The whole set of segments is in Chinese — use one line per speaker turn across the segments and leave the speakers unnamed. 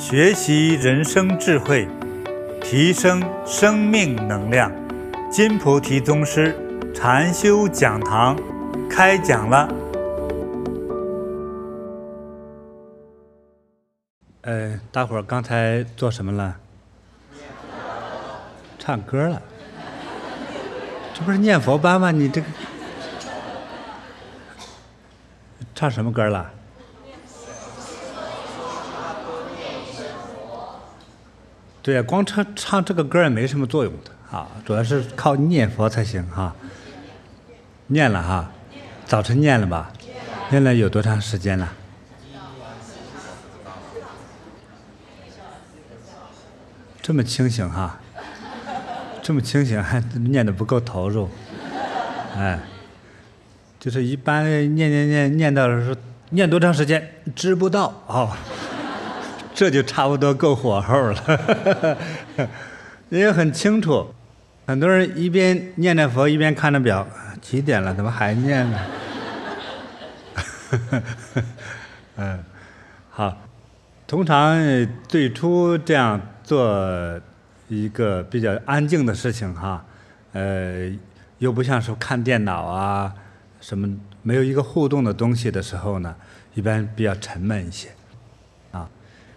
学习人生智慧，提升生命能量。金菩提宗师禅修讲堂开讲了。呃，大伙儿刚才做什么了？唱歌了。这不是念佛班吗？你这个唱什么歌了？对呀，光唱唱这个歌也没什么作用的啊，主要是靠念佛才行哈。念了哈，早晨念了吧？念了有多长时间了？这么清醒哈，这么清醒还 念的不够投入，哎，就是一般念念念念到说念多长时间知不道哦。这就差不多够火候了，也很清楚。很多人一边念着佛，一边看着表，几点了？怎么还念呢？嗯，好。通常最初这样做一个比较安静的事情哈，呃，又不像说看电脑啊什么，没有一个互动的东西的时候呢，一般比较沉闷一些。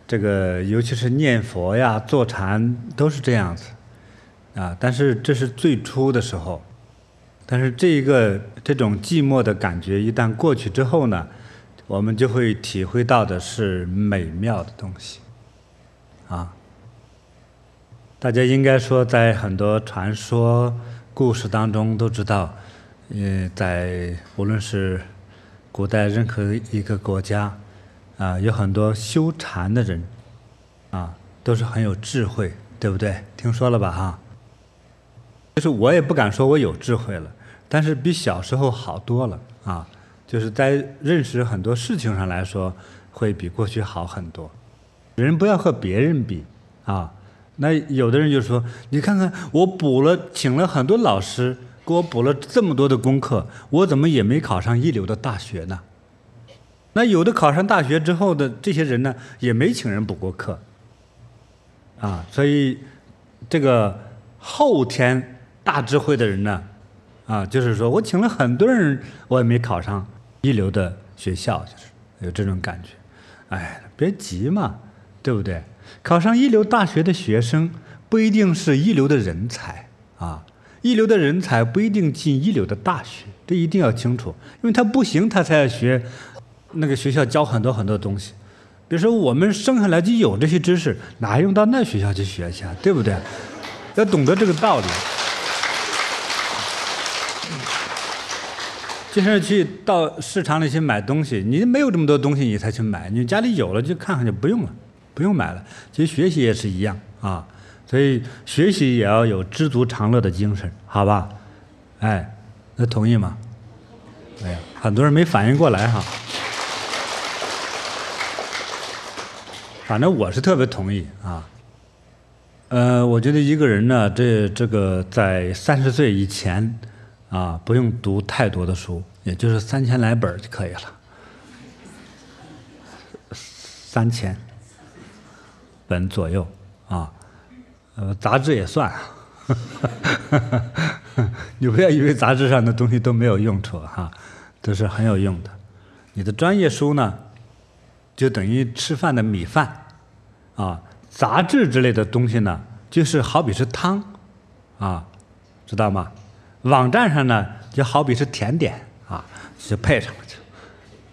这个尤其是念佛呀、坐禅都是这样子，啊，但是这是最初的时候，但是这一个这种寂寞的感觉一旦过去之后呢，我们就会体会到的是美妙的东西，啊，大家应该说在很多传说故事当中都知道，嗯，在无论是古代任何一个国家。啊，有很多修禅的人，啊，都是很有智慧，对不对？听说了吧？哈，就是我也不敢说我有智慧了，但是比小时候好多了啊。就是在认识很多事情上来说，会比过去好很多。人不要和别人比啊。那有的人就说：“你看看，我补了，请了很多老师，给我补了这么多的功课，我怎么也没考上一流的大学呢？”那有的考上大学之后的这些人呢，也没请人补过课，啊，所以这个后天大智慧的人呢，啊，就是说我请了很多人，我也没考上一流的学校，就是有这种感觉。哎，别急嘛，对不对？考上一流大学的学生不一定是一流的人才啊，一流的人才不一定进一流的大学，这一定要清楚，因为他不行，他才要学。那个学校教很多很多东西，比如说我们生下来就有这些知识，哪还用到那学校去学去啊？对不对？要懂得这个道理。就是去到市场里去买东西，你没有这么多东西，你才去买。你家里有了就看看就不用了，不用买了。其实学习也是一样啊，所以学习也要有知足常乐的精神，好吧？哎，那同意吗？哎呀，很多人没反应过来哈。反正我是特别同意啊，呃，我觉得一个人呢，这这个在三十岁以前啊，不用读太多的书，也就是三千来本就可以了，三千本左右啊，呃，杂志也算，你不要以为杂志上的东西都没有用处哈，都是很有用的。你的专业书呢，就等于吃饭的米饭。啊，杂志之类的东西呢，就是好比是汤，啊，知道吗？网站上呢，就好比是甜点，啊，就配上了就，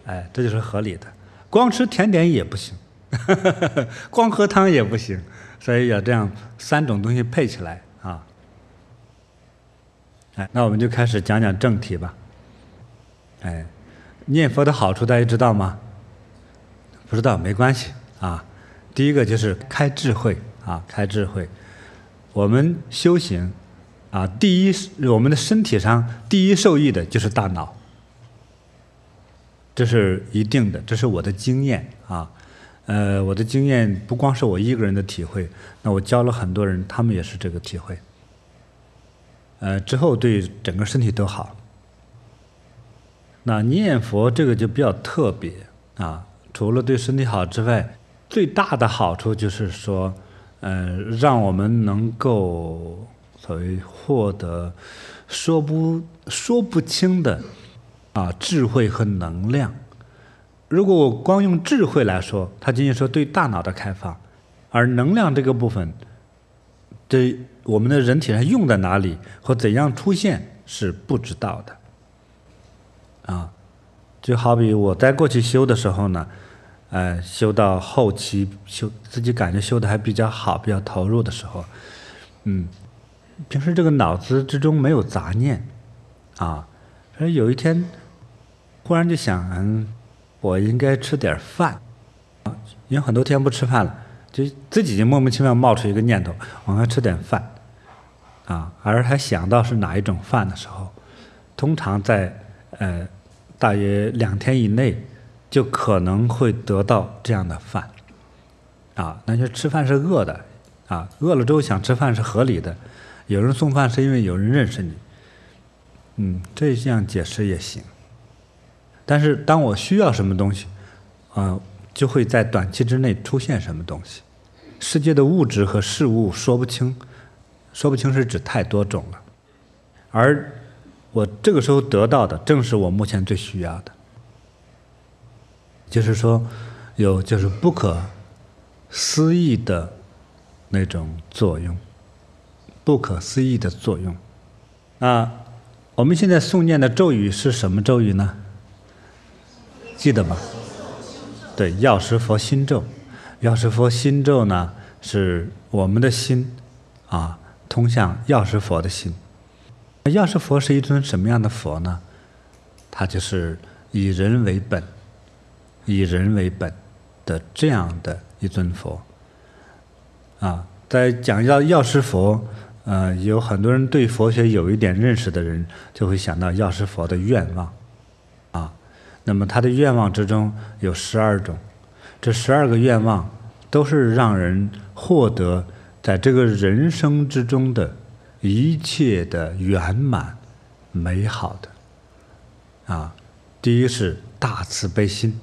哎，这就是合理的。光吃甜点也不行，呵 呵光喝汤也不行，所以要这样三种东西配起来啊。哎，那我们就开始讲讲正题吧。哎，念佛的好处大家知道吗？不知道没关系啊。第一个就是开智慧啊，开智慧。我们修行啊，第一，我们的身体上第一受益的就是大脑，这是一定的，这是我的经验啊。呃，我的经验不光是我一个人的体会，那我教了很多人，他们也是这个体会。呃，之后对整个身体都好。那念佛这个就比较特别啊，除了对身体好之外。最大的好处就是说，呃，让我们能够所谓获得说不说不清的啊智慧和能量。如果我光用智慧来说，它仅仅说对大脑的开发，而能量这个部分，对我们的人体上用在哪里或怎样出现是不知道的。啊，就好比我在过去修的时候呢。呃，修到后期修自己感觉修的还比较好，比较投入的时候，嗯，平时这个脑子之中没有杂念，啊，所以有一天忽然就想，嗯，我应该吃点饭，啊，因为很多天不吃饭了，就自己就莫名其妙冒出一个念头，我要吃点饭，啊，而还想到是哪一种饭的时候，通常在呃大约两天以内。就可能会得到这样的饭，啊，那就吃饭是饿的，啊，饿了之后想吃饭是合理的，有人送饭是因为有人认识你，嗯，这样解释也行。但是当我需要什么东西，啊，就会在短期之内出现什么东西。世界的物质和事物说不清，说不清是指太多种了，而我这个时候得到的正是我目前最需要的。就是说，有就是不可思议的那种作用，不可思议的作用。啊，我们现在诵念的咒语是什么咒语呢？记得吗？对，药师佛心咒。药师佛心咒呢，是我们的心啊，通向药师佛的心。药师佛是一尊什么样的佛呢？他就是以人为本。以人为本的这样的一尊佛，啊，在讲到药师佛，呃，有很多人对佛学有一点认识的人，就会想到药师佛的愿望，啊，那么他的愿望之中有十二种，这十二个愿望都是让人获得在这个人生之中的一切的圆满美好的，啊，第一是大慈悲心。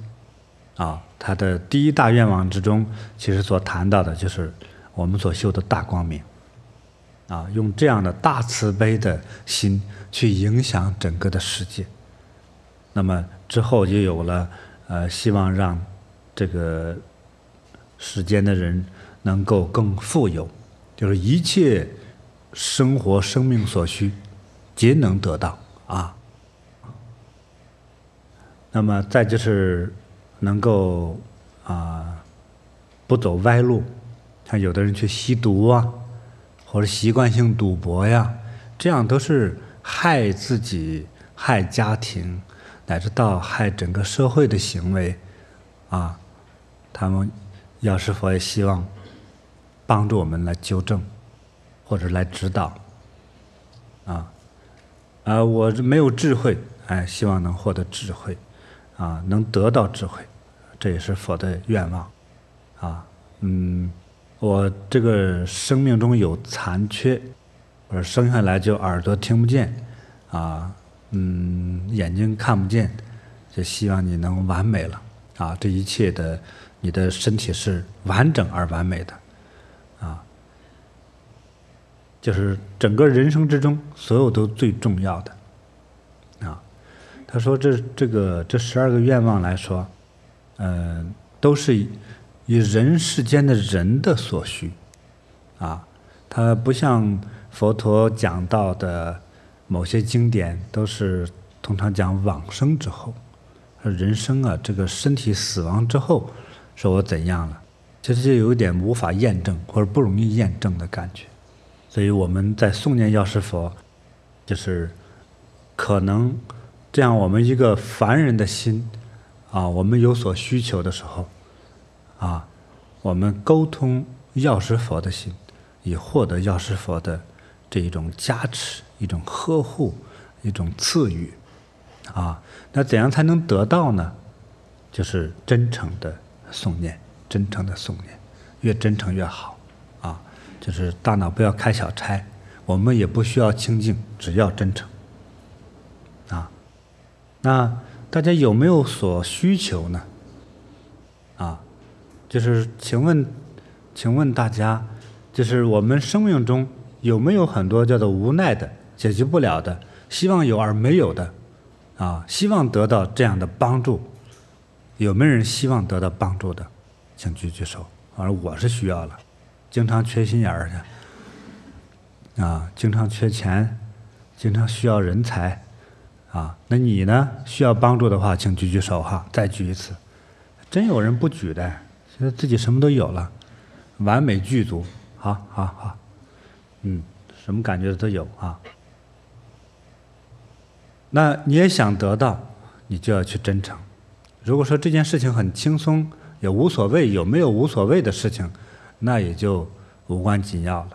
啊，他的第一大愿望之中，其实所谈到的就是我们所修的大光明，啊，用这样的大慈悲的心去影响整个的世界。那么之后就有了，呃，希望让这个世间的人能够更富有，就是一切生活生命所需，皆能得到啊。那么再就是。能够啊，不走歪路，像有的人去吸毒啊，或者习惯性赌博呀，这样都是害自己、害家庭，乃至到害整个社会的行为啊。他们药师佛也希望帮助我们来纠正，或者来指导啊。啊，我没有智慧，哎，希望能获得智慧。啊，能得到智慧，这也是佛的愿望。啊，嗯，我这个生命中有残缺，或者生下来就耳朵听不见，啊，嗯，眼睛看不见，就希望你能完美了。啊，这一切的，你的身体是完整而完美的。啊，就是整个人生之中，所有都最重要的。他说这：“这个这十二个愿望来说，嗯、呃，都是以人世间的人的所需，啊，它不像佛陀讲到的某些经典，都是通常讲往生之后，人生啊，这个身体死亡之后，说我怎样了，其实就有点无法验证或者不容易验证的感觉，所以我们在诵念药师佛，就是可能。”这样，我们一个凡人的心，啊，我们有所需求的时候，啊，我们沟通药师佛的心，以获得药师佛的这一种加持、一种呵护、一种赐予，啊，那怎样才能得到呢？就是真诚的诵念，真诚的诵念，越真诚越好，啊，就是大脑不要开小差，我们也不需要清净，只要真诚。那大家有没有所需求呢？啊，就是请问，请问大家，就是我们生命中有没有很多叫做无奈的、解决不了的、希望有而没有的，啊，希望得到这样的帮助？有没有人希望得到帮助的？请举举手。反正我是需要了，经常缺心眼儿的，啊，经常缺钱，经常需要人才，啊，那你呢？需要帮助的话，请举举手哈，再举一次。真有人不举的，觉得自己什么都有了，完美具足，好好好，嗯，什么感觉都有啊。那你也想得到，你就要去真诚。如果说这件事情很轻松。也无所谓有没有无所谓的事情，那也就无关紧要了，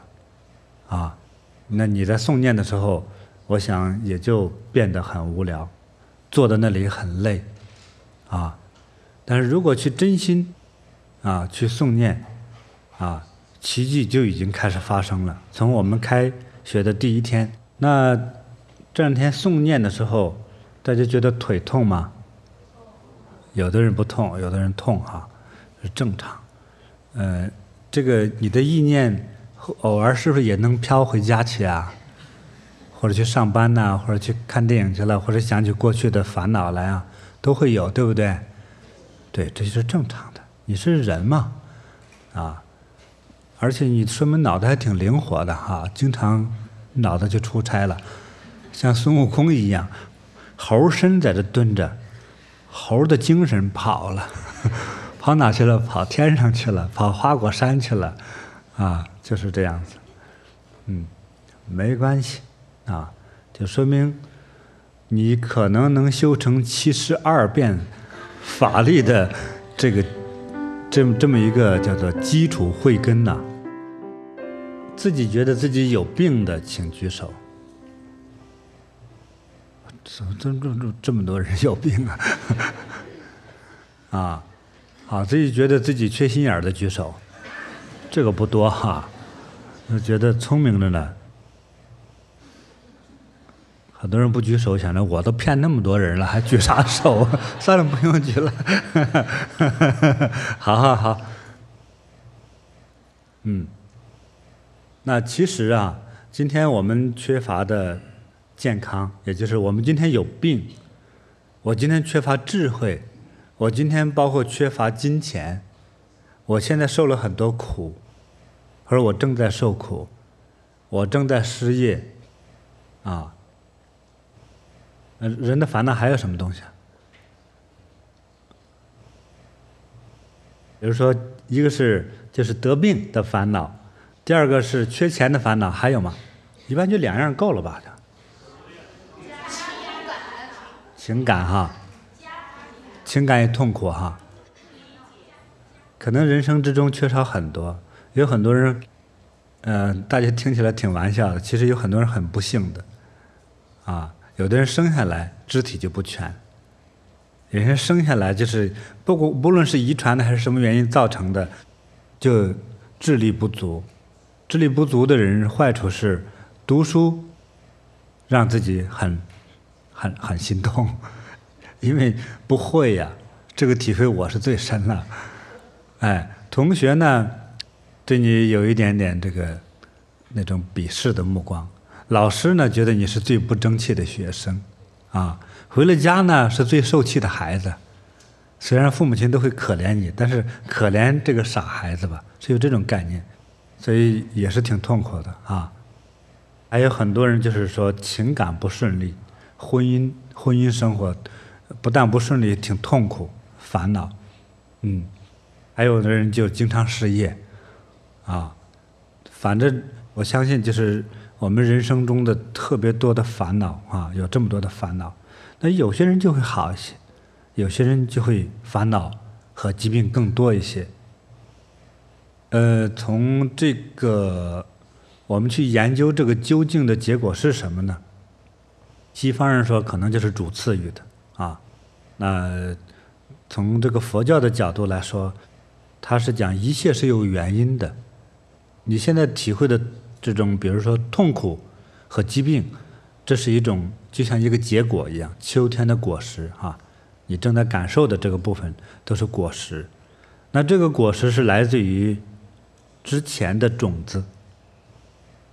啊，那你在诵念的时候，我想也就变得很无聊，坐在那里很累，啊，但是如果去真心，啊，去诵念，啊，奇迹就已经开始发生了。从我们开学的第一天，那这两天诵念的时候，大家觉得腿痛吗？有的人不痛，有的人痛哈。是正常，呃，这个你的意念偶尔是不是也能飘回家去啊？或者去上班呐，或者去看电影去了，或者想起过去的烦恼来啊，都会有，对不对？对，这就是正常的。你是人嘛，啊，而且你说明脑袋还挺灵活的哈，经常脑子就出差了，像孙悟空一样，猴身在这蹲着，猴的精神跑了。跑哪去了？跑天上去了，跑花果山去了，啊，就是这样子。嗯，没关系，啊，就说明你可能能修成七十二变法力的这个这么这么一个叫做基础慧根呐。自己觉得自己有病的，请举手。怎么这这这这么多人有病啊？啊。啊，自己觉得自己缺心眼儿的举手，这个不多哈。我觉得聪明的呢，很多人不举手，想着我都骗那么多人了，还举啥手？算了，不用举了。好好好，嗯，那其实啊，今天我们缺乏的健康，也就是我们今天有病，我今天缺乏智慧。我今天包括缺乏金钱，我现在受了很多苦，或者我正在受苦，我正在失业，啊，人的烦恼还有什么东西？比如说，一个是就是得病的烦恼，第二个是缺钱的烦恼，还有吗？一般就两样够了吧？情感哈。情感也痛苦哈，可能人生之中缺少很多，有很多人，嗯、大家听起来挺玩笑的，其实有很多人很不幸的，啊，有的人生下来肢体就不全，有些人生下来就是不不不论是遗传的还是什么原因造成的，就智力不足，智力不足的人坏处是读书让自己很很很心痛。因为不会呀，这个体会我是最深了。哎，同学呢，对你有一点点这个那种鄙视的目光；老师呢，觉得你是最不争气的学生，啊，回了家呢是最受气的孩子。虽然父母亲都会可怜你，但是可怜这个傻孩子吧，是有这种概念，所以也是挺痛苦的啊。还有很多人就是说情感不顺利，婚姻婚姻生活。不但不顺利，挺痛苦、烦恼，嗯，还有的人就经常失业，啊，反正我相信就是我们人生中的特别多的烦恼啊，有这么多的烦恼，那有些人就会好一些，有些人就会烦恼和疾病更多一些。呃，从这个我们去研究这个究竟的结果是什么呢？西方人说可能就是主赐予的。啊，那从这个佛教的角度来说，他是讲一切是有原因的。你现在体会的这种，比如说痛苦和疾病，这是一种就像一个结果一样，秋天的果实啊。你正在感受的这个部分都是果实。那这个果实是来自于之前的种子。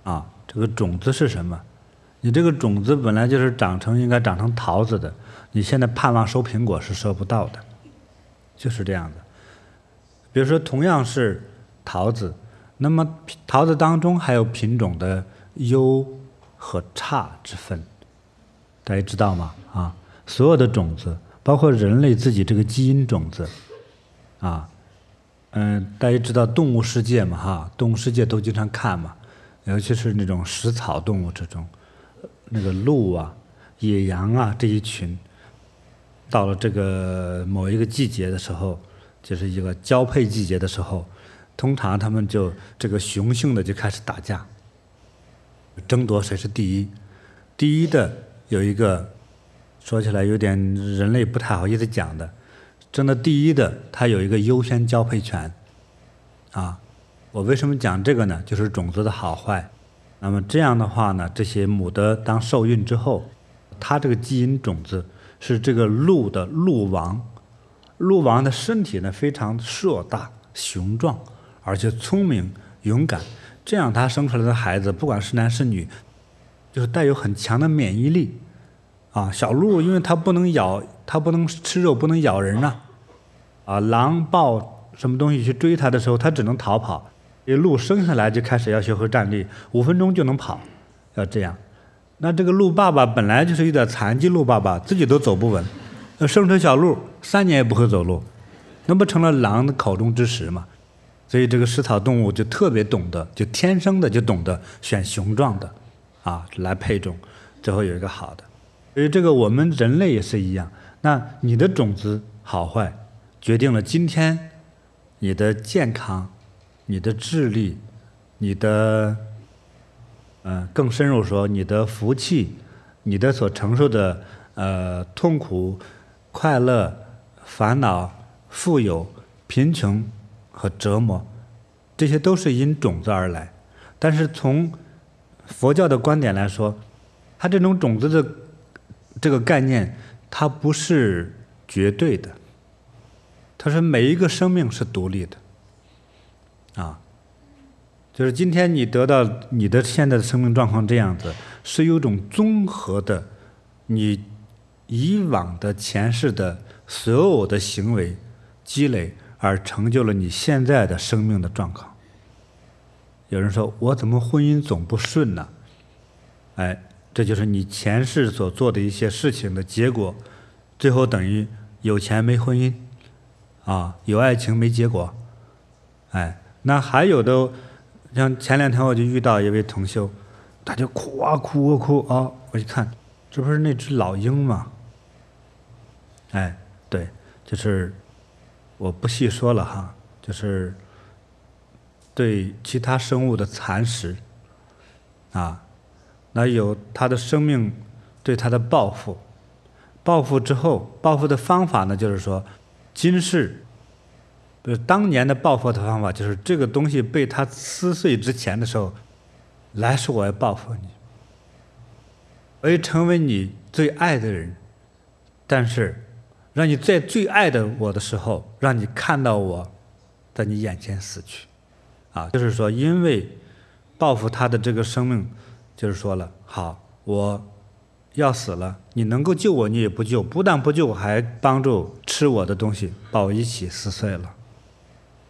啊，这个种子是什么？你这个种子本来就是长成应该长成桃子的，你现在盼望收苹果是收不到的，就是这样的。比如说，同样是桃子，那么桃子当中还有品种的优和差之分，大家知道吗？啊，所有的种子，包括人类自己这个基因种子，啊，嗯，大家知道动物世界嘛？哈，动物世界都经常看嘛。尤其是那种食草动物之中，那个鹿啊、野羊啊这一群，到了这个某一个季节的时候，就是一个交配季节的时候，通常他们就这个雄性的就开始打架，争夺谁是第一。第一的有一个，说起来有点人类不太好意思讲的，争的第一的他有一个优先交配权，啊。我为什么讲这个呢？就是种子的好坏。那么这样的话呢，这些母的当受孕之后，它这个基因种子是这个鹿的鹿王，鹿王的身体呢非常硕大雄壮，而且聪明勇敢。这样他生出来的孩子，不管是男是女，就是带有很强的免疫力。啊，小鹿因为它不能咬，它不能吃肉，不能咬人呐。啊，狼豹什么东西去追它的时候，它只能逃跑。这鹿生下来就开始要学会站立，五分钟就能跑，要这样。那这个鹿爸爸本来就是有点残疾，鹿爸爸自己都走不稳，那生出小鹿三年也不会走路，那不成了狼的口中之食吗？所以这个食草动物就特别懂得，就天生的就懂得选雄壮的，啊，来配种，最后有一个好的。所以这个我们人类也是一样，那你的种子好坏，决定了今天你的健康。你的智力，你的，嗯、更深入说，你的福气，你的所承受的呃痛苦、快乐、烦恼、富有、贫穷和折磨，这些都是因种子而来。但是从佛教的观点来说，它这种种子的这个概念，它不是绝对的，它是每一个生命是独立的。啊，就是今天你得到你的现在的生命状况这样子，是有种综合的，你以往的前世的所有的行为积累而成就了你现在的生命的状况。有人说我怎么婚姻总不顺呢？哎，这就是你前世所做的一些事情的结果，最后等于有钱没婚姻，啊，有爱情没结果，哎。那还有的，像前两天我就遇到一位同修，他就哭啊哭啊哭啊，我一看，这不是那只老鹰吗？哎，对，就是我不细说了哈，就是对其他生物的蚕食啊，那有他的生命对他的报复，报复之后，报复的方法呢，就是说今世。呃，当年的报复的方法就是这个东西被他撕碎之前的时候，来世我要报复你，我要成为你最爱的人，但是让你在最爱的我的时候，让你看到我在你眼前死去，啊，就是说因为报复他的这个生命，就是说了，好，我要死了，你能够救我，你也不救，不但不救，还帮助吃我的东西，把我一起撕碎了。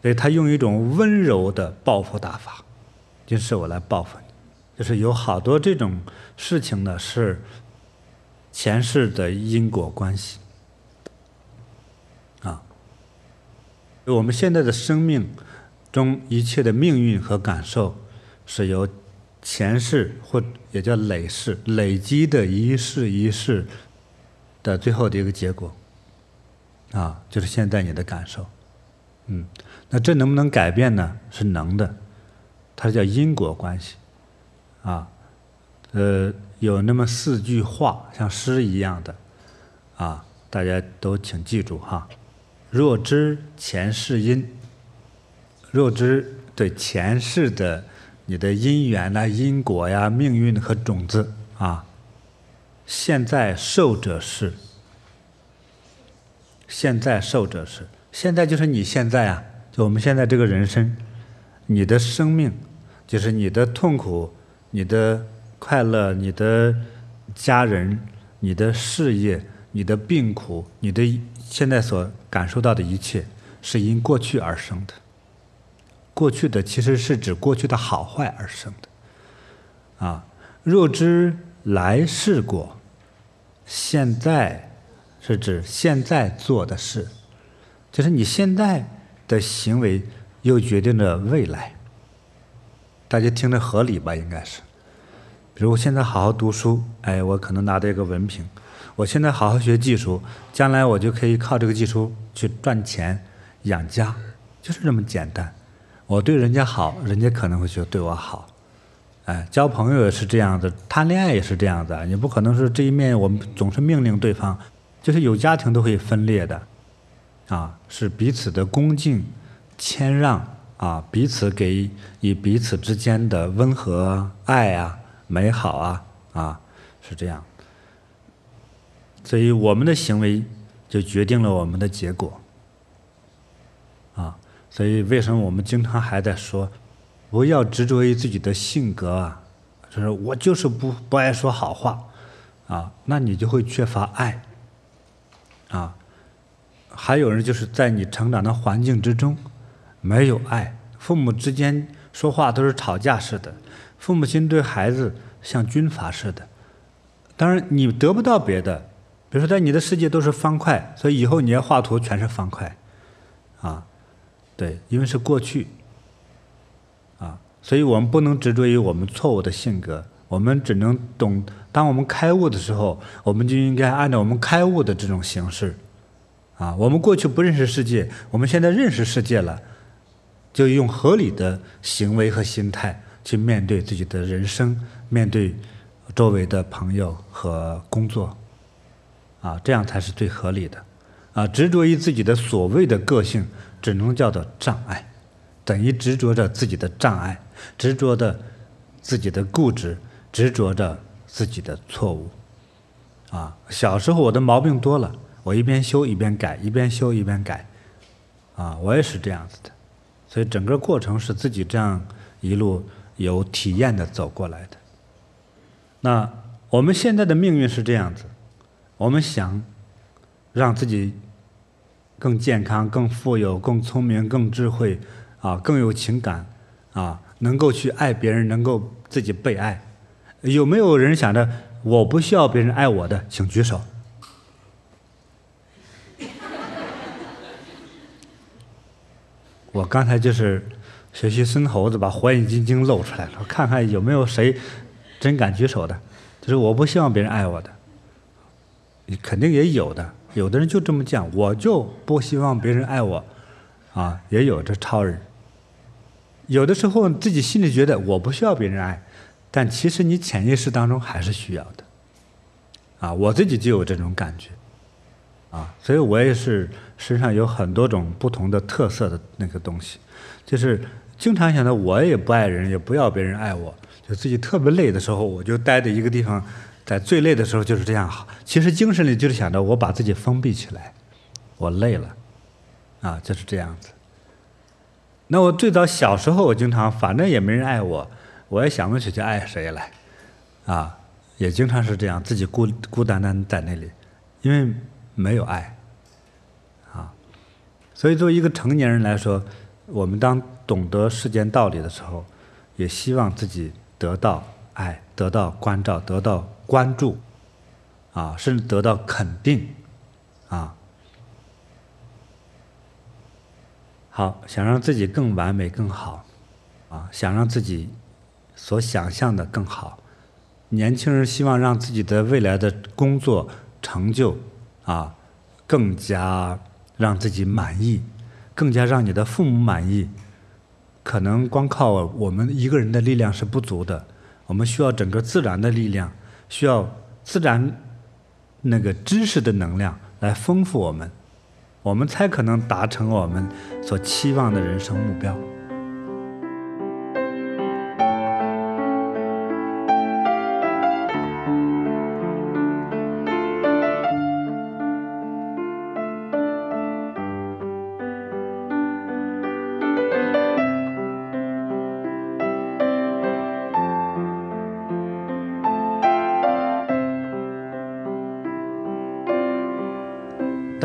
所以他用一种温柔的报复大法，就是我来报复你，就是有好多这种事情呢，是前世的因果关系。我们现在的生命中一切的命运和感受，是由前世或也叫累世累积的一世一世的最后的一个结果啊，就是现在你的感受，嗯。那这能不能改变呢？是能的，它叫因果关系，啊，呃，有那么四句话，像诗一样的，啊，大家都请记住哈。若知前世因，若知对前世的你的因缘呐、因果呀、命运和种子啊，现在受者是，现在受者是，现在就是你现在啊。就我们现在这个人生，你的生命，就是你的痛苦、你的快乐、你的家人、你的事业、你的病苦、你的现在所感受到的一切，是因过去而生的。过去的其实是指过去的好坏而生的。啊，若知来世果，现在是指现在做的事，就是你现在的行为又决定了未来。大家听着合理吧？应该是。比如我现在好好读书，哎，我可能拿到一个文凭；我现在好好学技术，将来我就可以靠这个技术去赚钱养家，就是这么简单。我对人家好，人家可能会觉得对我好，哎，交朋友也是这样子，谈恋爱也是这样子，你不可能是这一面我们总是命令对方，就是有家庭都会分裂的，啊，是彼此的恭敬、谦让啊，彼此给予彼此之间的温和、爱啊、美好啊，啊，是这样，所以我们的行为就决定了我们的结果。啊所以，为什么我们经常还在说，不要执着于自己的性格啊？就是我就是不不爱说好话，啊，那你就会缺乏爱，啊，还有人就是在你成长的环境之中，没有爱，父母之间说话都是吵架似的，父母亲对孩子像军阀似的。当然，你得不到别的，比如说在你的世界都是方块，所以以后你要画图全是方块，啊。对，因为是过去，啊，所以我们不能执着于我们错误的性格，我们只能懂。当我们开悟的时候，我们就应该按照我们开悟的这种形式，啊，我们过去不认识世界，我们现在认识世界了，就用合理的行为和心态去面对自己的人生，面对周围的朋友和工作，啊，这样才是最合理的，啊，执着于自己的所谓的个性。只能叫做障碍，等于执着着自己的障碍，执着着自己的固执，执着着自己的错误。啊，小时候我的毛病多了，我一边修一边改，一边修一边改。啊，我也是这样子的，所以整个过程是自己这样一路有体验的走过来的。那我们现在的命运是这样子，我们想让自己。更健康、更富有、更聪明、更智慧，啊，更有情感，啊，能够去爱别人，能够自己被爱。有没有人想着我不需要别人爱我的？请举手。我刚才就是学习孙猴子，把《火眼金睛》露出来了，看看有没有谁真敢举手的。就是我不希望别人爱我的，你肯定也有的。有的人就这么讲，我就不希望别人爱我，啊，也有这超人。有的时候自己心里觉得我不需要别人爱，但其实你潜意识当中还是需要的，啊，我自己就有这种感觉，啊，所以我也是身上有很多种不同的特色的那个东西，就是经常想到我也不爱人，也不要别人爱我，就自己特别累的时候，我就待在一个地方。在最累的时候就是这样好，其实精神里就是想着我把自己封闭起来，我累了，啊，就是这样子。那我最早小时候，我经常反正也没人爱我，我也想不起去爱谁来，啊，也经常是这样，自己孤孤单单在那里，因为没有爱，啊，所以作为一个成年人来说，我们当懂得世间道理的时候，也希望自己得到爱，得到关照，得到。关注，啊，甚至得到肯定，啊，好，想让自己更完美、更好，啊，想让自己所想象的更好。年轻人希望让自己的未来的工作成就，啊，更加让自己满意，更加让你的父母满意。可能光靠我们一个人的力量是不足的，我们需要整个自然的力量。需要自然那个知识的能量来丰富我们，我们才可能达成我们所期望的人生目标。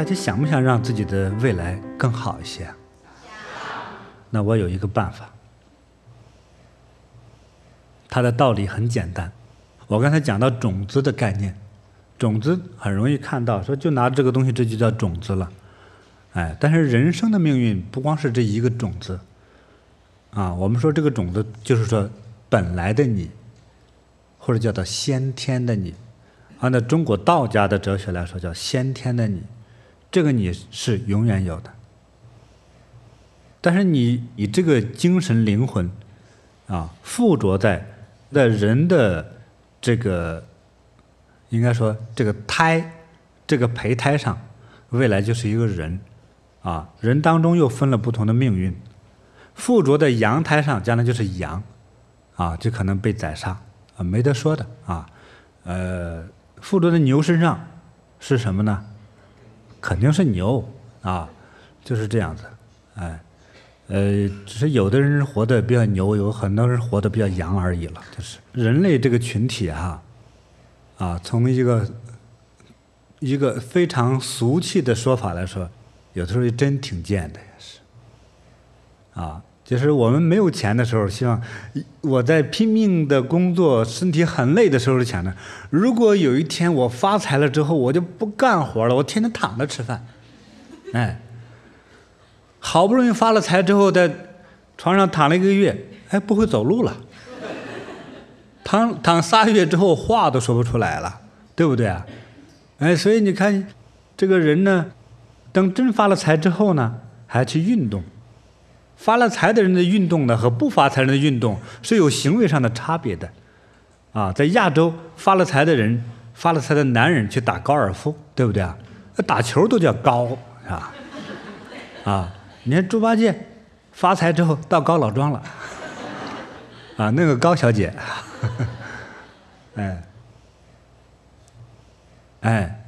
家想不想让自己的未来更好一些？那我有一个办法，它的道理很简单。我刚才讲到种子的概念，种子很容易看到，说就拿这个东西，这就叫种子了。哎，但是人生的命运不光是这一个种子，啊，我们说这个种子就是说本来的你，或者叫做先天的你。按照中国道家的哲学来说，叫先天的你，这个你是永远有的。但是你你这个精神灵魂，啊，附着在在人的这个，应该说这个胎，这个胚胎上，未来就是一个人，啊，人当中又分了不同的命运，附着在羊胎上，将来就是羊，啊，就可能被宰杀，啊，没得说的，啊，呃。附着在牛身上是什么呢？肯定是牛啊，就是这样子，哎，呃，只是有的人活得比较牛，有很多人活得比较羊而已了。就是人类这个群体哈，啊，从一个一个非常俗气的说法来说，有的时候真挺贱的，也是啊。就是我们没有钱的时候，希望我在拼命的工作、身体很累的时候想着，如果有一天我发财了之后，我就不干活了，我天天躺着吃饭。哎，好不容易发了财之后，在床上躺了一个月，哎，不会走路了。躺躺仨月之后，话都说不出来了，对不对啊？哎，所以你看，这个人呢，等真发了财之后呢，还去运动。发了财的人的运动呢，和不发财人的运动是有行为上的差别的，啊，在亚洲发了财的人，发了财的男人去打高尔夫，对不对啊？那打球都叫高，是吧？啊，你看猪八戒发财之后到高老庄了，啊，那个高小姐，哎，哎，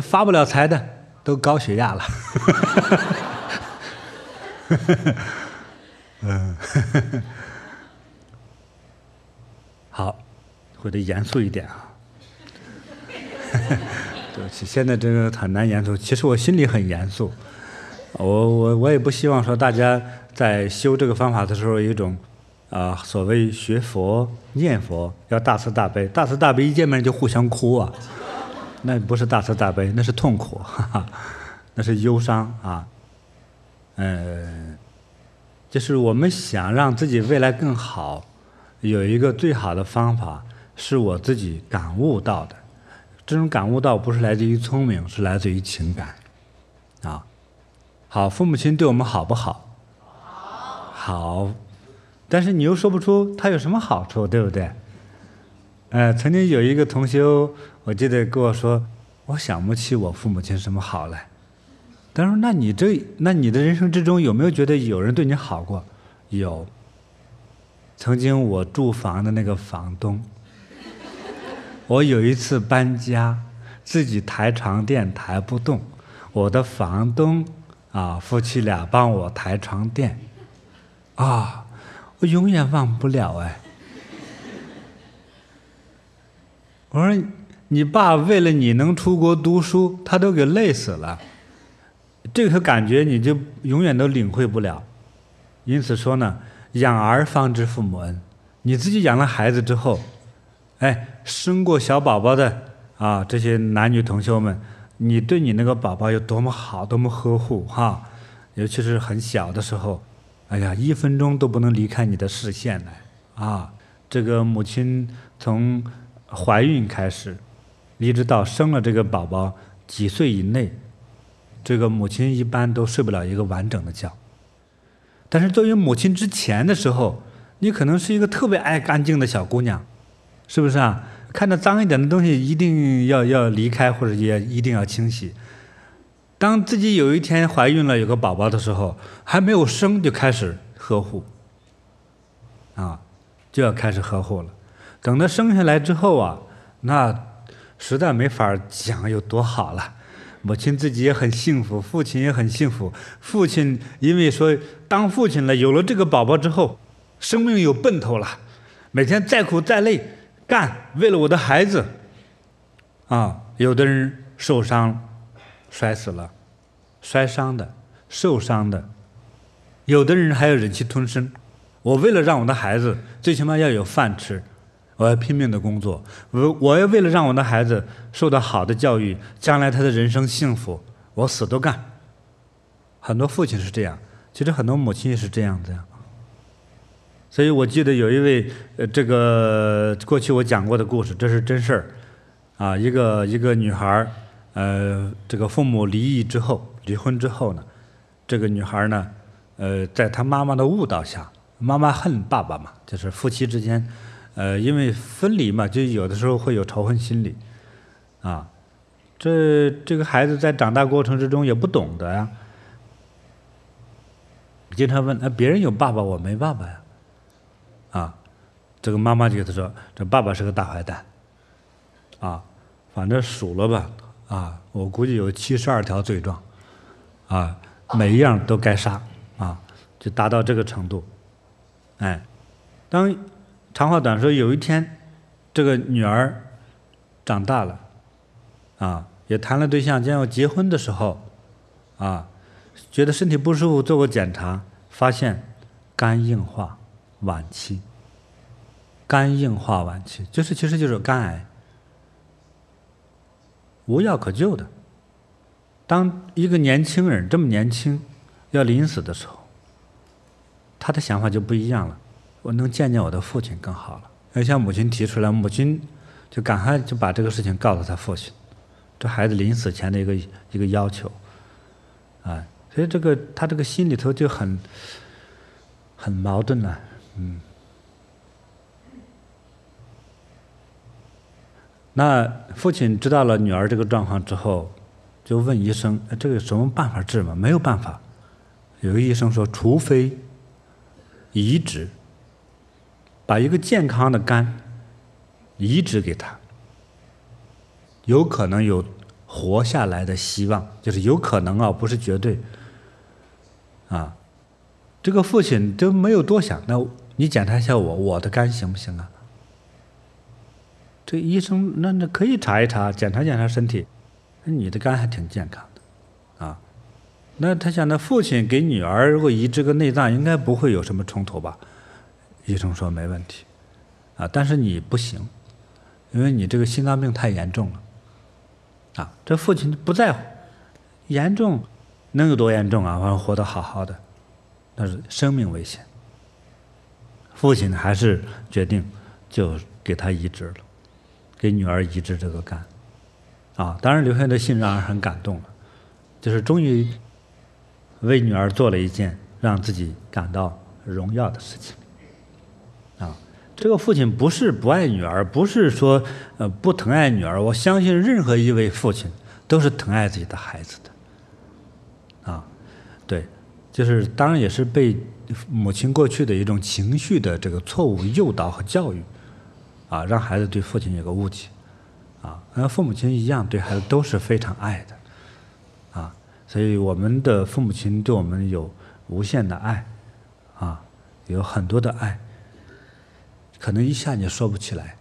发不了财的都高血压了。嗯，好，回头严肃一点啊。对不起，现在这个很难严肃。其实我心里很严肃，我我我也不希望说大家在修这个方法的时候有一种啊、呃，所谓学佛念佛要大慈大悲，大慈大悲一见面就互相哭啊，那不是大慈大悲，那是痛苦，哈哈，那是忧伤啊。嗯，就是我们想让自己未来更好，有一个最好的方法，是我自己感悟到的。这种感悟到不是来自于聪明，是来自于情感。啊，好，父母亲对我们好不好？好。好，但是你又说不出他有什么好处，对不对？呃，曾经有一个同修，我记得跟我说，我想不起我父母亲什么好来。他说：“那你这，那你的人生之中有没有觉得有人对你好过？有。曾经我住房的那个房东，我有一次搬家，自己抬床垫抬不动，我的房东啊，夫妻俩帮我抬床垫，啊，我永远忘不了哎。我说，你爸为了你能出国读书，他都给累死了。”这个感觉你就永远都领会不了，因此说呢，养儿方知父母恩。你自己养了孩子之后，哎，生过小宝宝的啊，这些男女同修们，你对你那个宝宝有多么好，多么呵护哈，尤其是很小的时候，哎呀，一分钟都不能离开你的视线来啊。这个母亲从怀孕开始，一直到生了这个宝宝几岁以内。这个母亲一般都睡不了一个完整的觉，但是作为母亲之前的时候，你可能是一个特别爱干净的小姑娘，是不是啊？看到脏一点的东西，一定要要离开，或者也一定要清洗。当自己有一天怀孕了，有个宝宝的时候，还没有生就开始呵护，啊，就要开始呵护了。等他生下来之后啊，那实在没法讲有多好了。母亲自己也很幸福，父亲也很幸福。父亲因为说当父亲了，有了这个宝宝之后，生命有奔头了，每天再苦再累干，为了我的孩子。啊，有的人受伤，摔死了，摔伤的，受伤的，有的人还要忍气吞声。我为了让我的孩子最起码要有饭吃，我要拼命的工作。我我要为了让我的孩子受到好的教育，将来他的人生幸福，我死都干。很多父亲是这样，其实很多母亲也是这样子。所以我记得有一位，呃，这个过去我讲过的故事，这是真事儿，啊，一个一个女孩儿，呃，这个父母离异之后，离婚之后呢，这个女孩儿呢，呃，在她妈妈的误导下，妈妈恨爸爸嘛，就是夫妻之间，呃，因为分离嘛，就有的时候会有仇恨心理，啊，这这个孩子在长大过程之中也不懂得呀，经常问，啊，别人有爸爸，我没爸爸呀。啊，这个妈妈就跟他说：“这爸爸是个大坏蛋，啊，反正数了吧，啊，我估计有七十二条罪状，啊，每一样都该杀，啊，就达到这个程度。哎，当长话短说，有一天，这个女儿长大了，啊，也谈了对象，将要结婚的时候，啊，觉得身体不舒服，做过检查，发现肝硬化。”晚期，肝硬化晚期，就是其实就是肝癌，无药可救的。当一个年轻人这么年轻，要临死的时候，他的想法就不一样了。我能见见我的父亲更好了。要向母亲提出来，母亲就赶快就把这个事情告诉他父亲，这孩子临死前的一个一个要求，啊，所以这个他这个心里头就很很矛盾了。嗯，那父亲知道了女儿这个状况之后，就问医生：“这个有什么办法治吗？”没有办法。有个医生说：“除非移植，把一个健康的肝移植给他，有可能有活下来的希望，就是有可能啊，不是绝对。”啊，这个父亲都没有多想，那。你检查一下我，我的肝行不行啊？这医生那那可以查一查，检查检查身体，那你的肝还挺健康的，啊，那他想，那父亲给女儿如果移植个内脏，应该不会有什么冲突吧？医生说没问题，啊，但是你不行，因为你这个心脏病太严重了，啊，这父亲不在乎，严重能有多严重啊？反正活得好好的，那是生命危险。父亲还是决定就给他移植了，给女儿移植这个肝，啊，当然留下的信让人很感动了，就是终于为女儿做了一件让自己感到荣耀的事情，这个父亲不是不爱女儿，不是说呃不疼爱女儿，我相信任何一位父亲都是疼爱自己的孩子的，啊，对，就是当然也是被。母亲过去的一种情绪的这个错误诱导和教育，啊，让孩子对父亲有个误解，啊，和父母亲一样，对孩子都是非常爱的，啊，所以我们的父母亲对我们有无限的爱，啊，有很多的爱，可能一下你说不起来。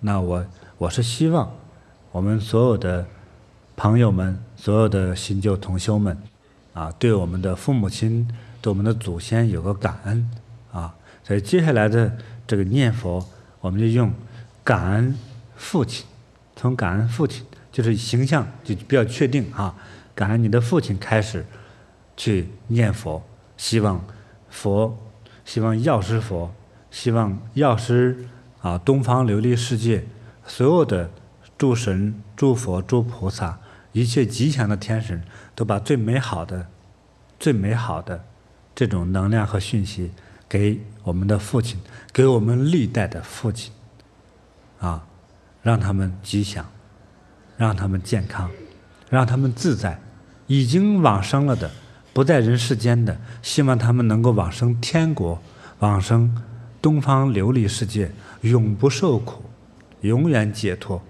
那我我是希望我们所有的朋友们，所有的新旧同修们，啊，对我们的父母亲。对我们的祖先有个感恩啊，所以接下来的这个念佛，我们就用感恩父亲，从感恩父亲就是形象就比较确定啊，感恩你的父亲开始去念佛，希望佛，希望药师佛，希望药师啊，东方琉璃世界所有的诸神、诸佛、诸菩萨，一切吉祥的天神，都把最美好的、最美好的。这种能量和讯息给我们的父亲，给我们历代的父亲，啊，让他们吉祥，让他们健康，让他们自在。已经往生了的，不在人世间的，希望他们能够往生天国，往生东方琉璃世界，永不受苦，永远解脱。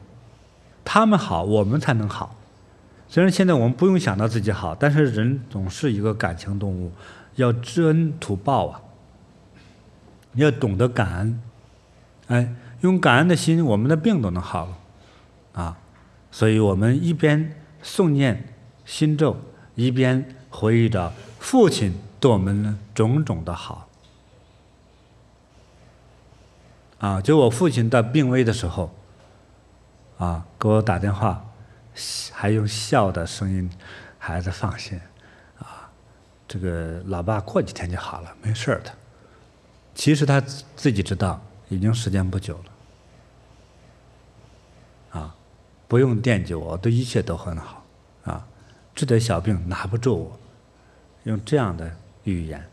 他们好，我们才能好。虽然现在我们不用想到自己好，但是人总是一个感情动物。要知恩图报啊！要懂得感恩，哎，用感恩的心，我们的病都能好了啊！所以我们一边诵念心咒，一边回忆着父亲对我们种种的好。啊，就我父亲在病危的时候，啊，给我打电话，还用笑的声音，孩子放心，啊，这个老爸过几天就好了，没事的。其实他自己知道，已经时间不久了，啊，不用惦记我，对一切都很好，啊，这点小病拿不住我，用这样的语言，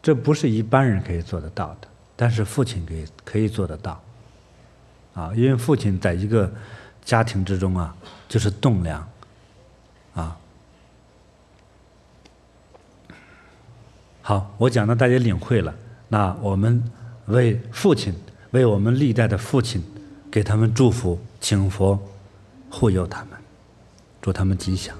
这不是一般人可以做得到的。但是父亲可以可以做得到，啊，因为父亲在一个家庭之中啊，就是栋梁，啊。好，我讲的大家领会了，那我们为父亲，为我们历代的父亲，给他们祝福，请佛护佑他们，祝他们吉祥。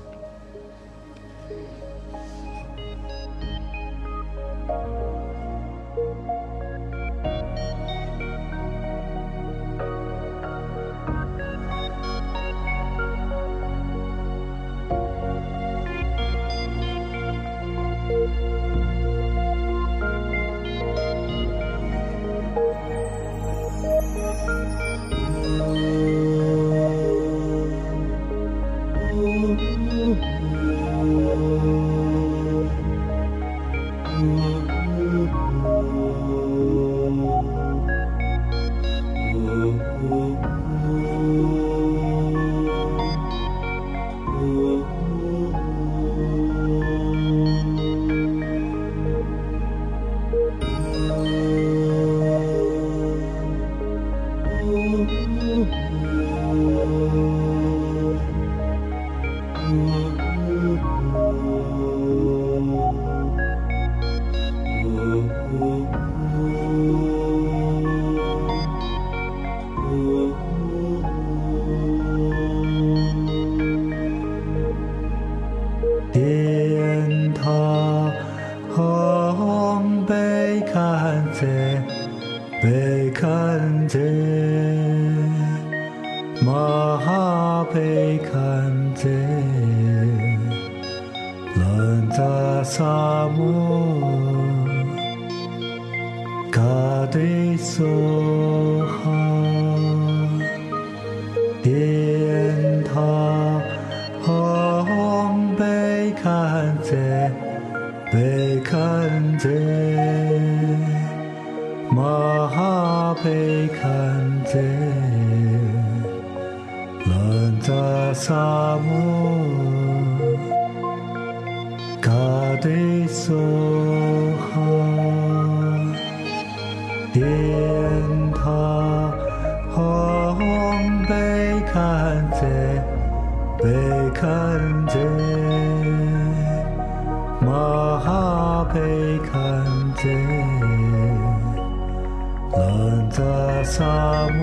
南无萨母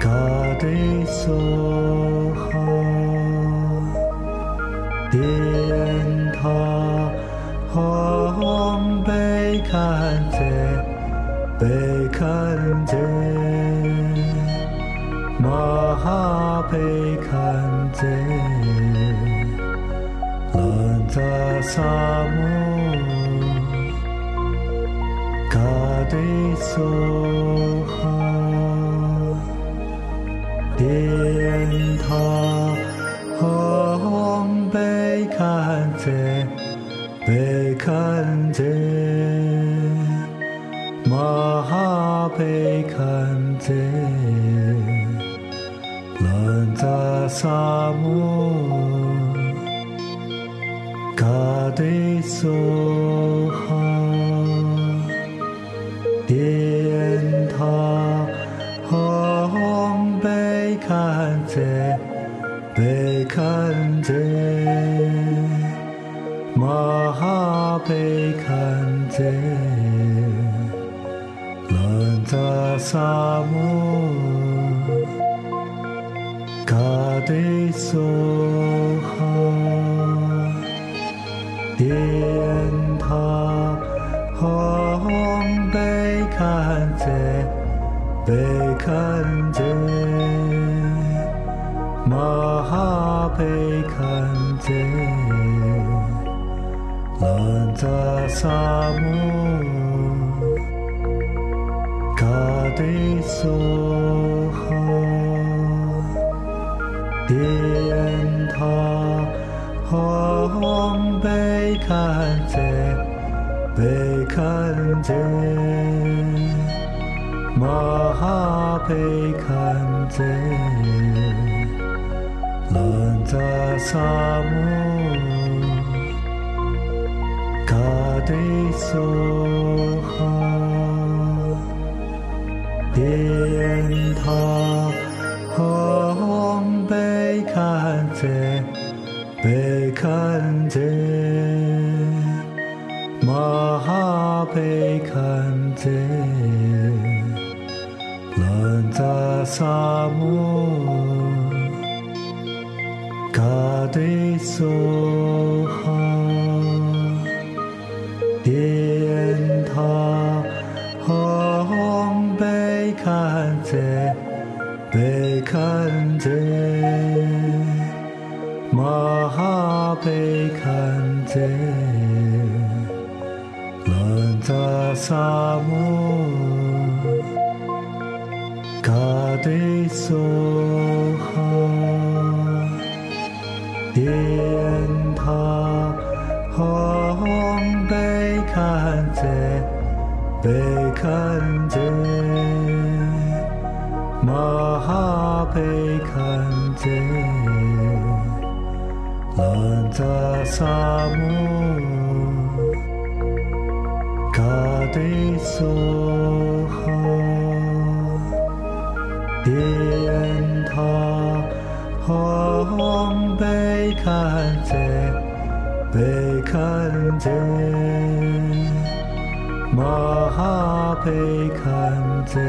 伽帝娑哈，殿塔阿呗堪则呗堪则玛哈贝堪则，南无萨。萨哈，莲，玛哈贝堪则，萨婆诃，伽多哈，喋他唵贝堪则贝堪则嘛哈贝堪则，南无萨婆。堪则，玛哈贝堪则，兰扎哈贝堪萨姆，卡迪苏哈，电塔。红贝堪则，贝堪则，玛哈迪苏哈，电塔，红贝堪则。贝堪则，玛哈贝堪则，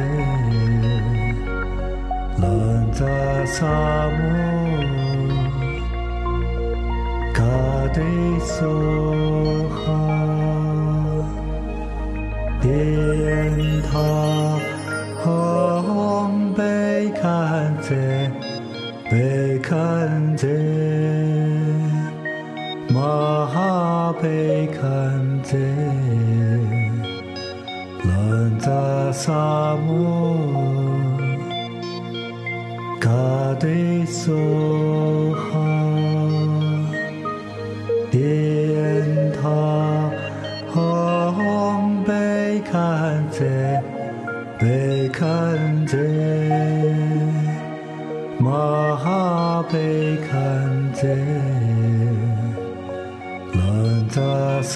兰扎萨姆，卡迪苏电塔，红贝堪则，贝堪则。玛哈贝堪则，兰扎萨姆，卡迪苏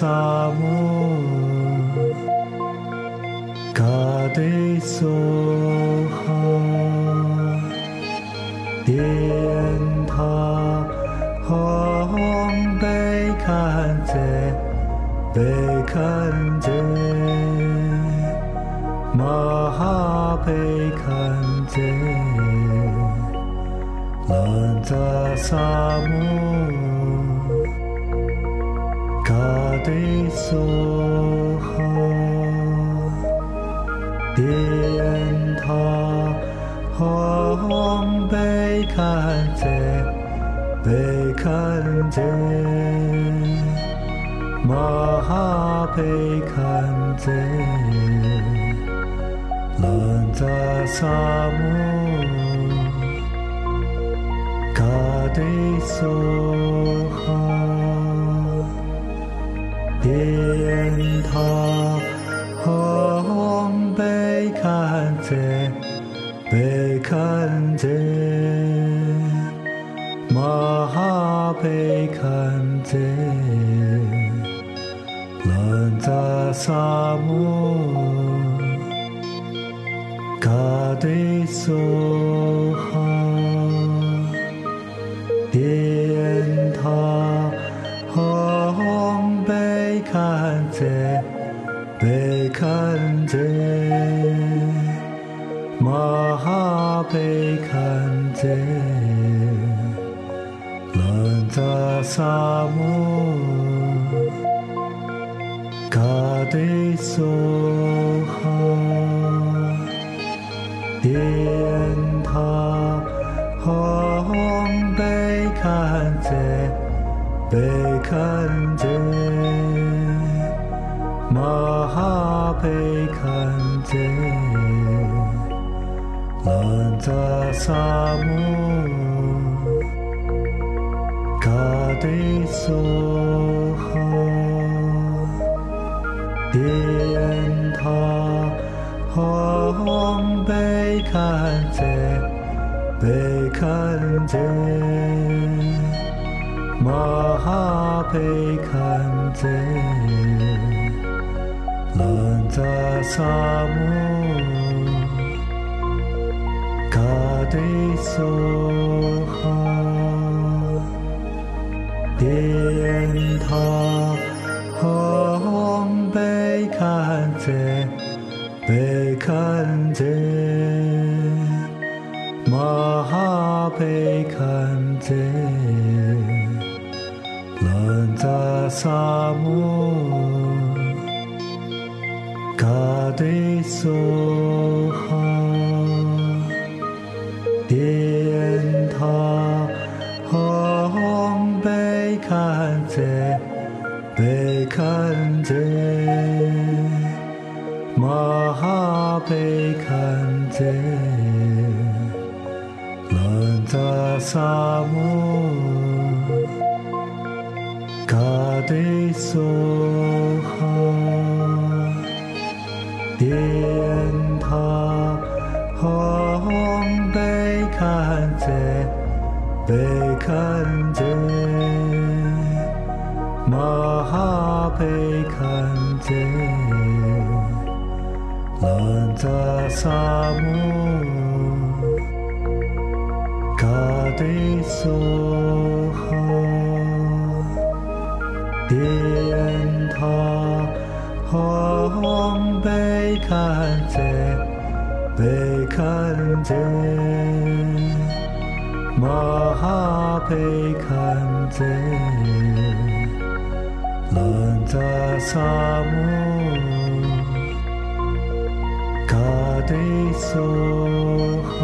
扎萨姆，卡迪苏哈，电塔，红贝堪则，贝堪则，玛哈贝苏哈，电塔，红贝堪则，贝堪则，玛哈贝堪则，兰扎萨萨姆，卡迪苏哈，电塔。红贝堪则，贝堪则，玛哈贝堪则，兰扎萨姆，卡迪苏哈，电塔，红贝堪则。贝堪则。马哈贝堪则，兰扎萨姆，嘎德苏殿塔烘贝堪则，贝堪则，马哈贝堪则。兰扎萨姆，嘎德苏哈，殿塔在，贝堪在，马哈贝堪则，兰扎萨萨姆，嘎德苏哈。殿塔烘贝堪则，贝堪则，马哈德苏哈，殿塔。烘贝堪则，贝堪则，马哈贝堪则，兰扎萨姆，嘎德苏哈，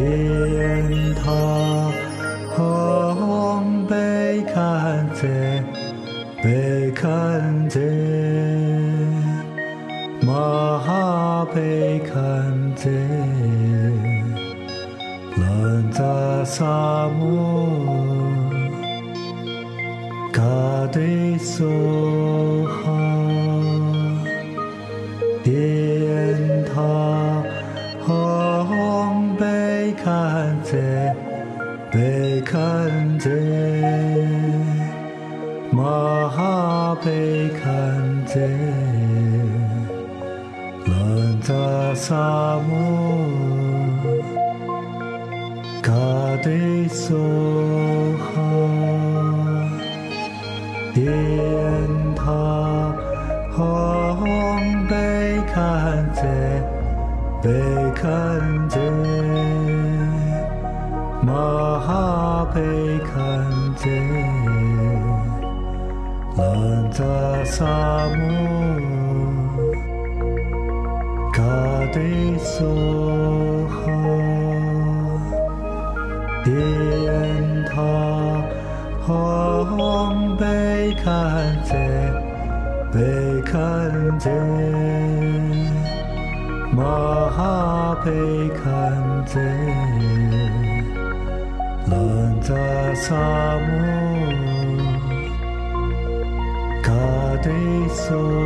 殿塔烘贝堪则。贝堪则，马哈贝堪则，兰扎萨姆，嘎德萨姆，嘎德苏哈，殿塔烘贝堪则，贝堪则，马哈贝苏哈，殿塔烘贝堪则，贝堪则，马哈贝堪则，兰扎萨姆。嘎德苏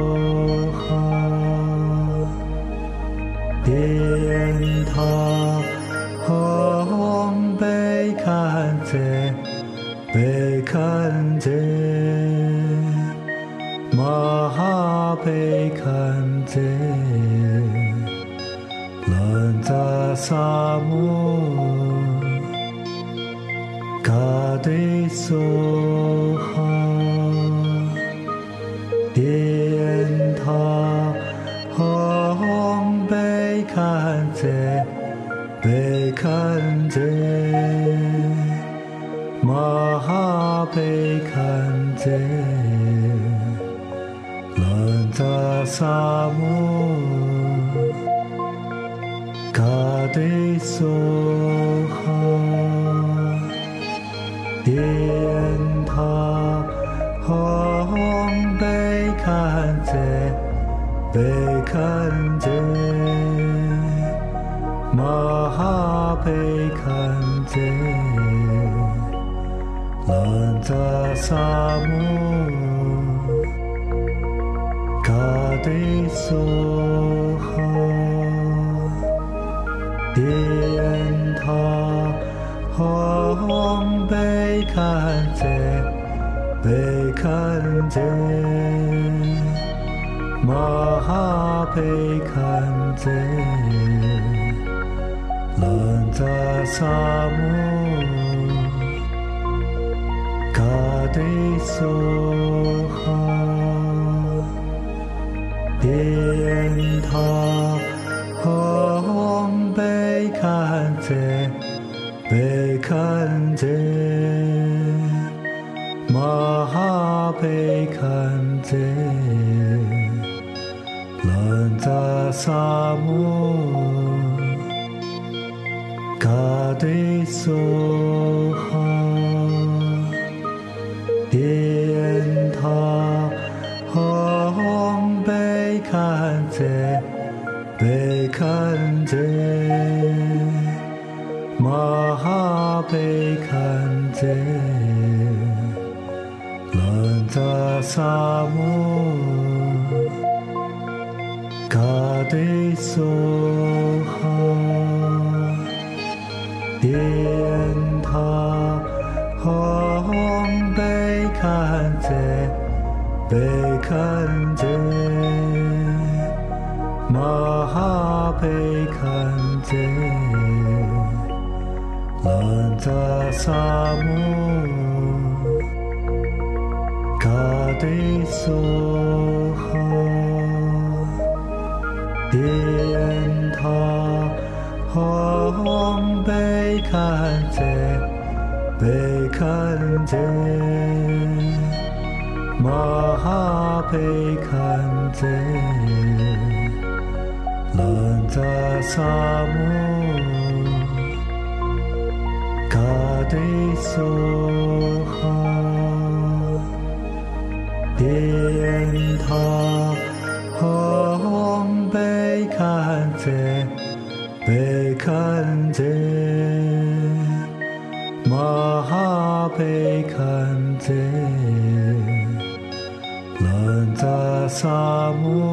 卡迪苏哈，天塔，吽悲堪者，悲堪者，玛哈悲堪者。兰扎萨萨姆。卡迪哈，天塔，吽悲堪者，悲堪者，玛哈苏哈。天塔，吽悲堪者，悲堪者，玛哈悲堪者，兰扎萨姆，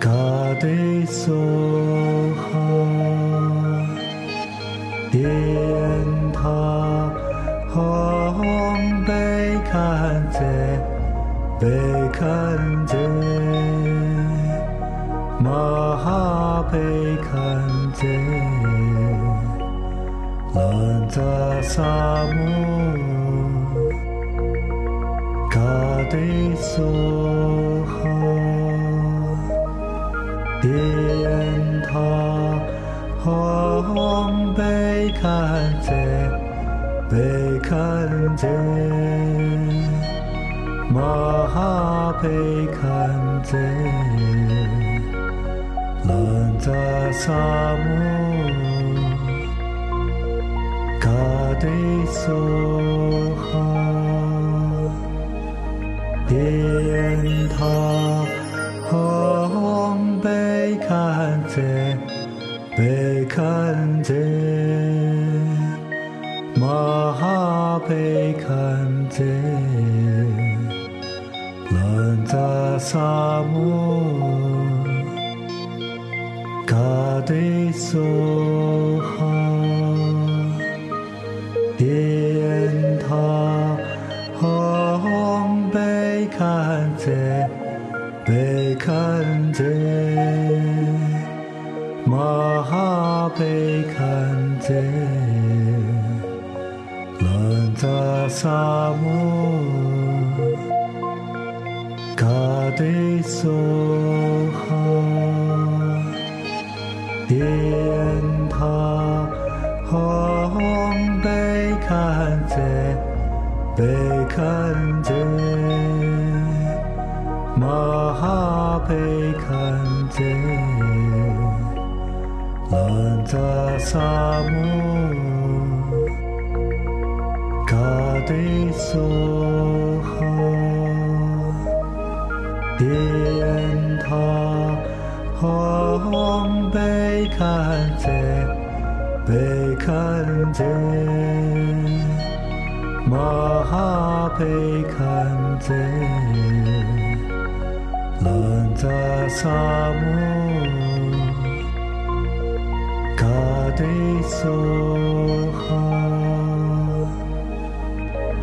卡迪苏哈，天塔，吽悲堪者。悲堪者，玛哈悲堪者，兰啊，贝，堪则，贝堪则。玛哈贝堪者，萨姆，卡迪苏哈，天塔，吽悲堪者，悲堪者，玛哈娑哈帝堂贝堪则贝堪则玛哈贝堪则喇杂萨目。点头，红被看见，被看见，马被看见，蓝色沙漠，卡的索哈，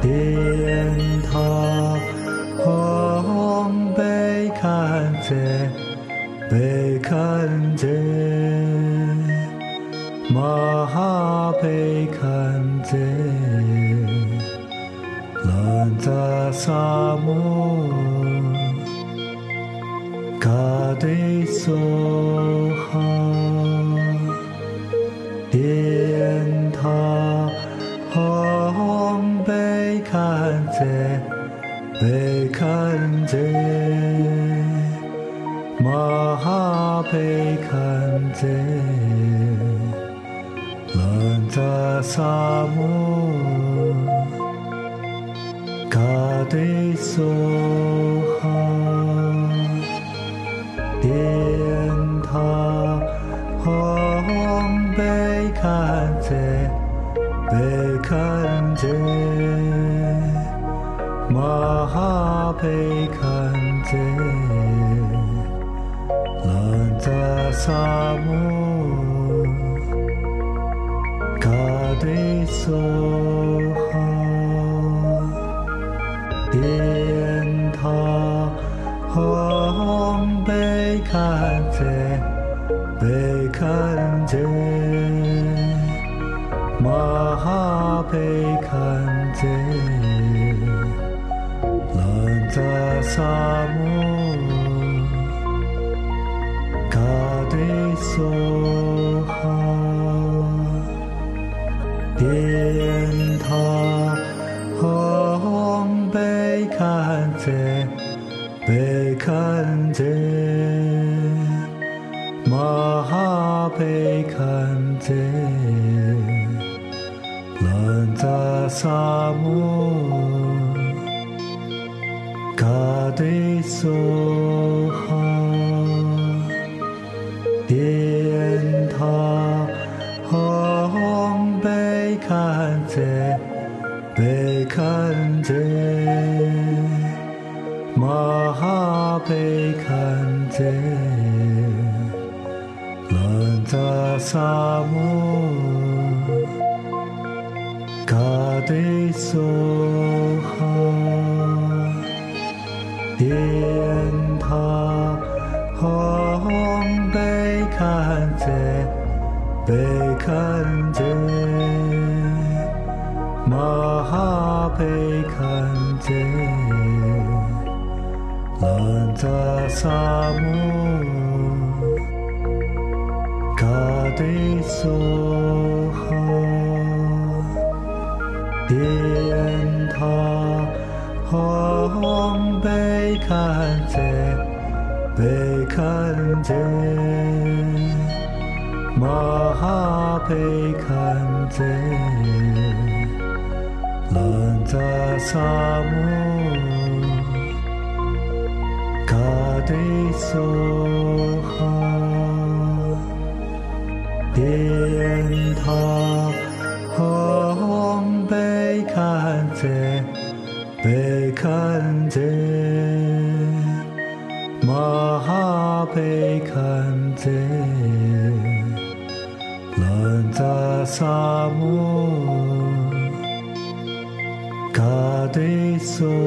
点头。才被看见马哈被看见拉萨萨木萨摩嘎德索哈殿塔旁贝堪泽贝堪泽玛哈贝堪泽兰扎萨。娑哈，垫他哈贝堪则，贝堪则，玛哈贝堪则，南扎萨摩，嘎得嗦。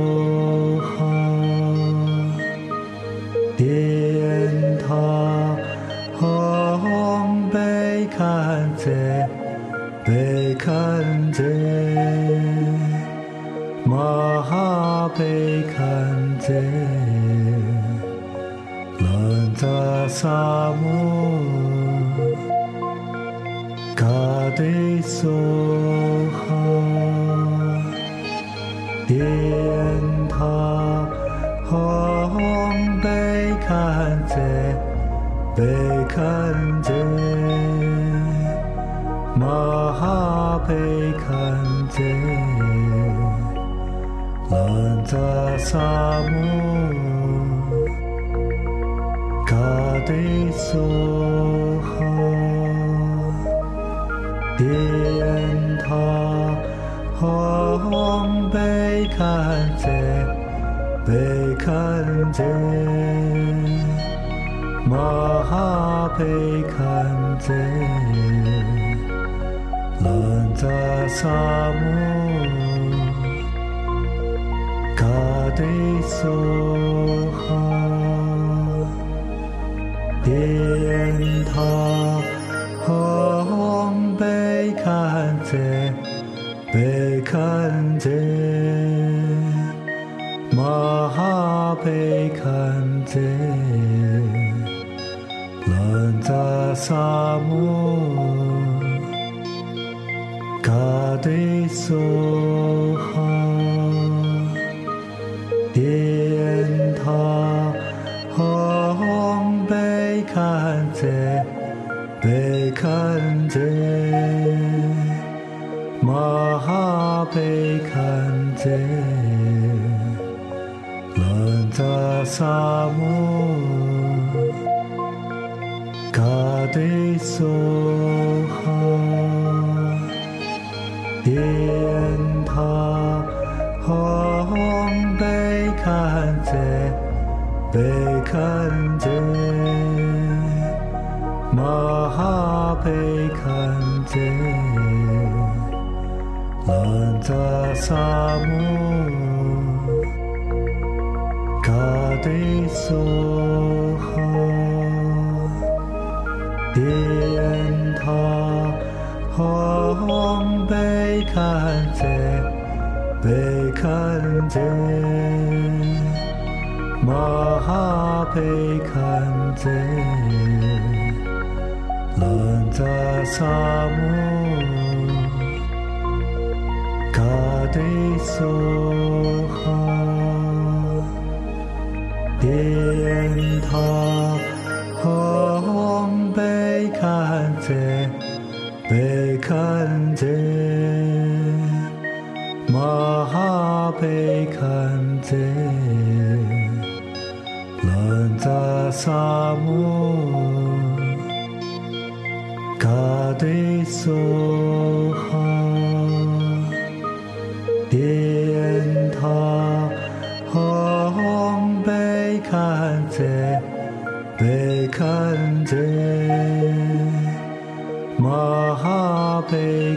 罗哈殿，堪则，呗堪则，玛哈呗堪则，南扎，卡。梭哈。殿塔红被看见，被看见，玛哈被看见，兰扎萨姆，嘎地梭被看见。玛哈被看见，兰扎萨姆，嘎地梭哈，殿塔红被看见，被看见，玛被看见。兰扎萨姆，嘎地梭萨姆。嘎地梭哈，殿塔红被看见，被看见，玛哈被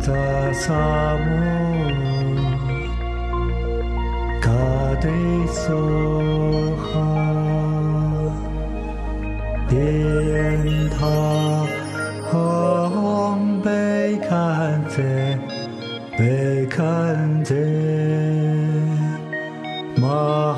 兰扎萨姆，嘎地梭哈，殿塔。红被看见，被看见，玛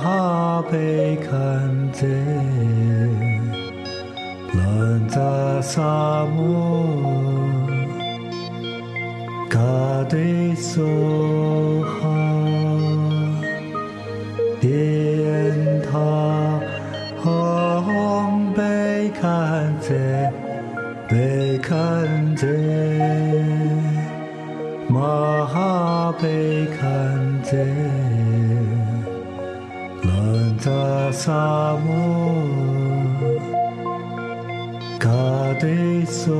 萨摩嘎德梭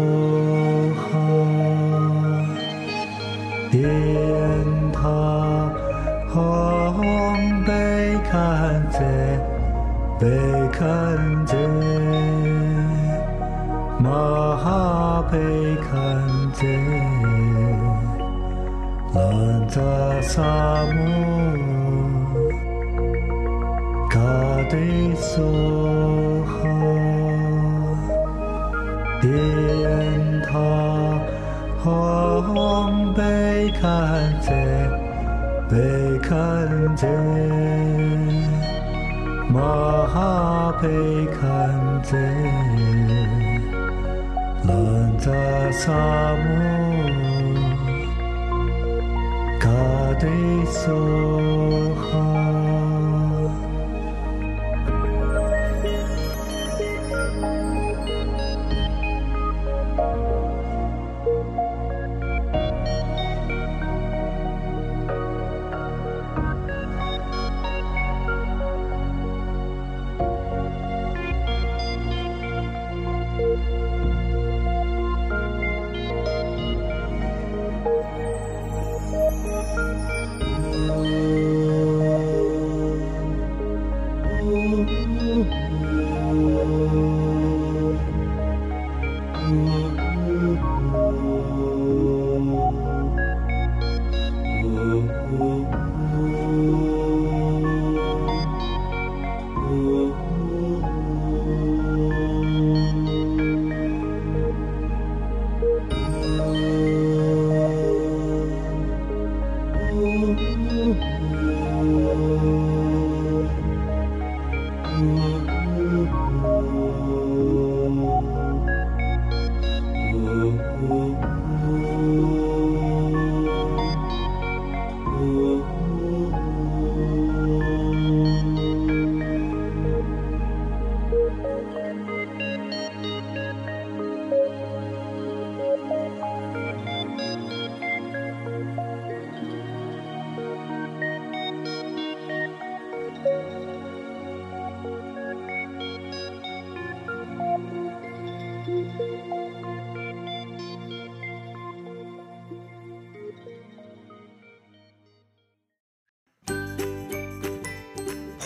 哈殿塔吽贝堪则贝堪则玛哈贝德梭哈，殿塔吽贝堪则，贝堪则，玛哈贝堪则，兰扎萨摩嘎德